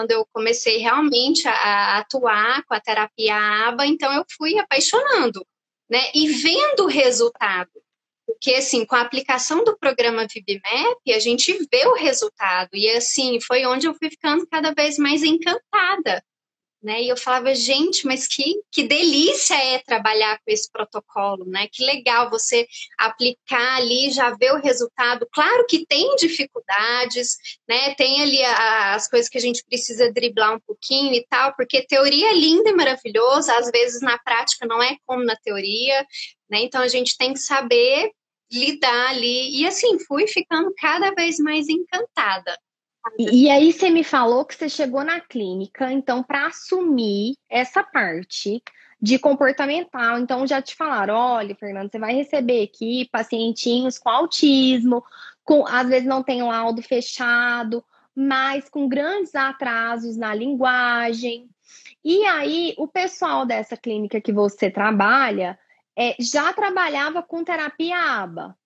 quando eu comecei realmente a, atuar com a terapia ABA, então eu fui apaixonando, né? E vendo o resultado. Porque, assim, com a aplicação do programa VibMap, a gente vê o resultado. E, assim, foi onde eu fui ficando cada vez mais encantada né? E eu falava, gente, mas que, que delícia é trabalhar com esse protocolo, né? Que legal você aplicar ali, já ver o resultado. Claro que tem dificuldades, né? Tem ali as coisas que a gente precisa driblar um pouquinho e tal, porque teoria é linda e maravilhosa, às vezes na prática não é como na teoria, né? Então a gente tem que saber lidar ali. E assim, fui ficando cada vez mais encantada. E, e aí você me falou que você chegou na clínica, então, para assumir essa parte de comportamental, então já te falaram, olha, Fernando, você vai receber aqui pacientinhos com autismo, com às vezes não tem laudo fechado, mas com grandes atrasos na linguagem. E aí, o pessoal dessa clínica que você trabalha é, já trabalhava com terapia ABA.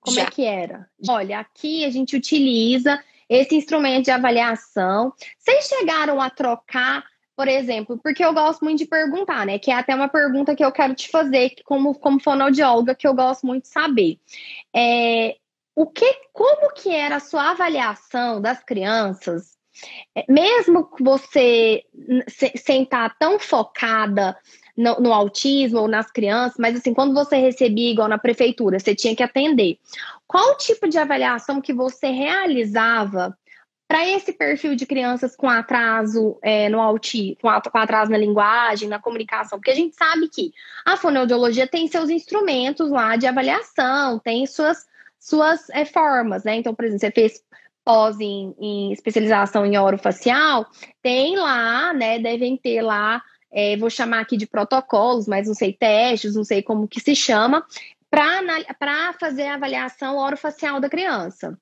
Como é já. é que era? Olha, aqui a gente utiliza esse instrumento de avaliação. Vocês chegaram a trocar, por exemplo, porque eu gosto muito de perguntar, né? Que é até uma pergunta que eu quero te fazer, como, como fonoaudióloga, que eu gosto muito de saber. É, o que, como que era a sua avaliação das crianças, é, mesmo você sem estar tão focada no, no, autismo ou nas crianças, mas assim, quando você recebia, igual na prefeitura, você tinha que atender. Qual o tipo de avaliação que você realizava para esse perfil de crianças com atraso é, no autismo, com, atraso na linguagem, na comunicação? Porque a gente sabe que a fonoaudiologia tem seus instrumentos lá de avaliação, tem suas, suas é, formas, né? Então, por exemplo, você fez pós em, em especialização em orofacial, tem lá, né? Devem ter lá é, vou chamar aqui de protocolos, mas não sei, testes, não sei como que se chama, para fazer a avaliação orofacial da criança.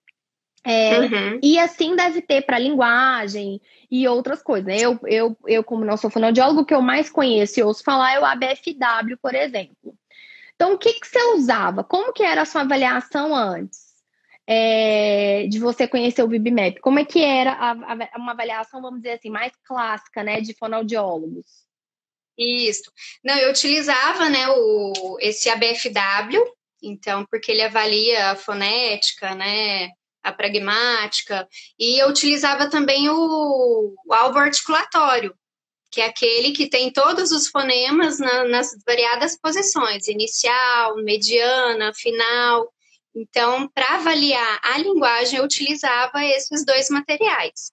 É, uhum. E assim deve ter para linguagem e outras coisas. Né? Eu, eu, eu, como não sou fonoaudiólogo, o que eu mais conheço e ouço falar é o ABFW, por exemplo. Então, o que, que você usava? Como que era a sua avaliação antes? É, de você conhecer o BibMap? Como é que era a, a, uma avaliação, vamos dizer assim, mais clássica, né, de fonoaudiólogos? Isso. Não, eu utilizava, né, o, esse ABFW, então, porque ele avalia a fonética, né, a pragmática, e eu utilizava também o, o alvo articulatório, que é aquele que tem todos os fonemas na, nas variadas posições, inicial, mediana, final. Então, para avaliar a linguagem, eu utilizava esses dois materiais.